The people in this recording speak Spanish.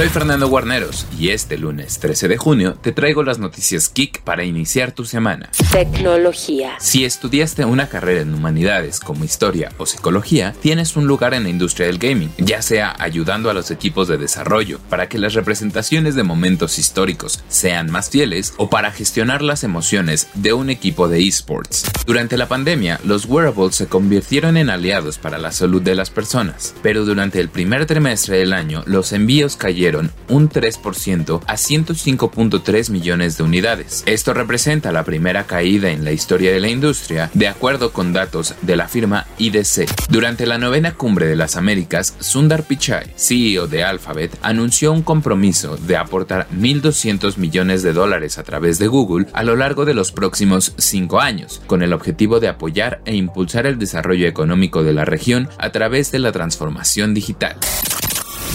Soy Fernando Guarneros y este lunes 13 de junio te traigo las noticias Geek para iniciar tu semana. Tecnología. Si estudiaste una carrera en humanidades como historia o psicología, tienes un lugar en la industria del gaming, ya sea ayudando a los equipos de desarrollo para que las representaciones de momentos históricos sean más fieles o para gestionar las emociones de un equipo de esports. Durante la pandemia, los wearables se convirtieron en aliados para la salud de las personas, pero durante el primer trimestre del año los envíos cayeron un 3% a 105.3 millones de unidades. Esto representa la primera caída en la historia de la industria, de acuerdo con datos de la firma IDC. Durante la novena cumbre de las Américas, Sundar Pichai, CEO de Alphabet, anunció un compromiso de aportar 1.200 millones de dólares a través de Google a lo largo de los próximos cinco años, con el objetivo de apoyar e impulsar el desarrollo económico de la región a través de la transformación digital.